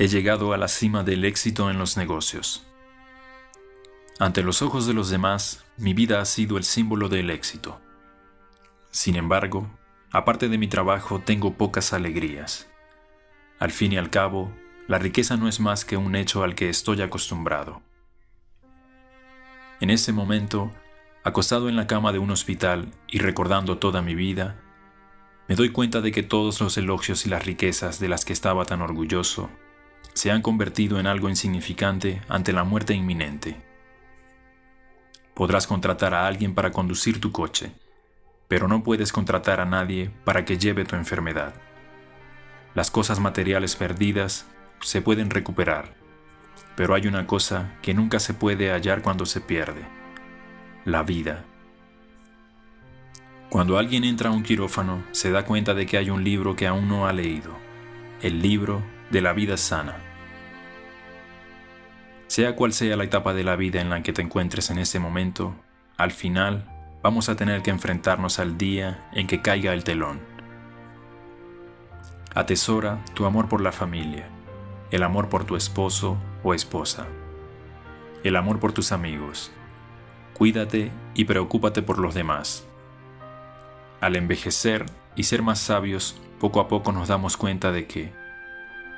he llegado a la cima del éxito en los negocios. Ante los ojos de los demás, mi vida ha sido el símbolo del éxito. Sin embargo, aparte de mi trabajo, tengo pocas alegrías. Al fin y al cabo, la riqueza no es más que un hecho al que estoy acostumbrado. En ese momento, acostado en la cama de un hospital y recordando toda mi vida, me doy cuenta de que todos los elogios y las riquezas de las que estaba tan orgulloso se han convertido en algo insignificante ante la muerte inminente. Podrás contratar a alguien para conducir tu coche, pero no puedes contratar a nadie para que lleve tu enfermedad. Las cosas materiales perdidas se pueden recuperar, pero hay una cosa que nunca se puede hallar cuando se pierde, la vida. Cuando alguien entra a un quirófano, se da cuenta de que hay un libro que aún no ha leído, el libro de la vida sana. Sea cual sea la etapa de la vida en la que te encuentres en este momento, al final vamos a tener que enfrentarnos al día en que caiga el telón. Atesora tu amor por la familia, el amor por tu esposo o esposa, el amor por tus amigos. Cuídate y preocúpate por los demás. Al envejecer y ser más sabios, poco a poco nos damos cuenta de que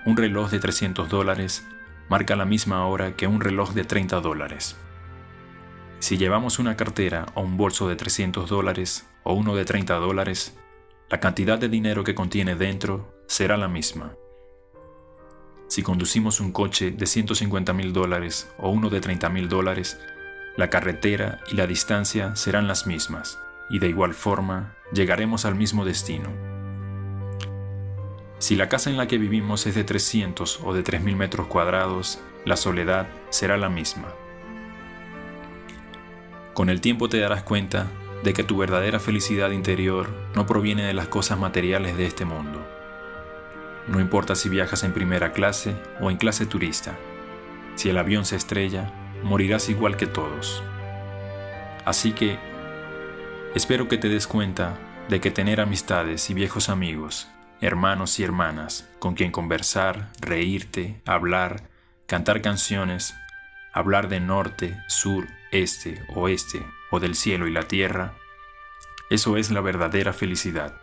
un reloj de 300 dólares marca la misma hora que un reloj de 30 dólares. Si llevamos una cartera o un bolso de 300 dólares o uno de 30 dólares, la cantidad de dinero que contiene dentro será la misma. Si conducimos un coche de 150 mil dólares o uno de 30 mil dólares, la carretera y la distancia serán las mismas y de igual forma llegaremos al mismo destino. Si la casa en la que vivimos es de 300 o de 3.000 metros cuadrados, la soledad será la misma. Con el tiempo te darás cuenta de que tu verdadera felicidad interior no proviene de las cosas materiales de este mundo. No importa si viajas en primera clase o en clase turista, si el avión se estrella, morirás igual que todos. Así que Espero que te des cuenta de que tener amistades y viejos amigos, hermanos y hermanas, con quien conversar, reírte, hablar, cantar canciones, hablar de norte, sur, este, oeste, o del cielo y la tierra, eso es la verdadera felicidad.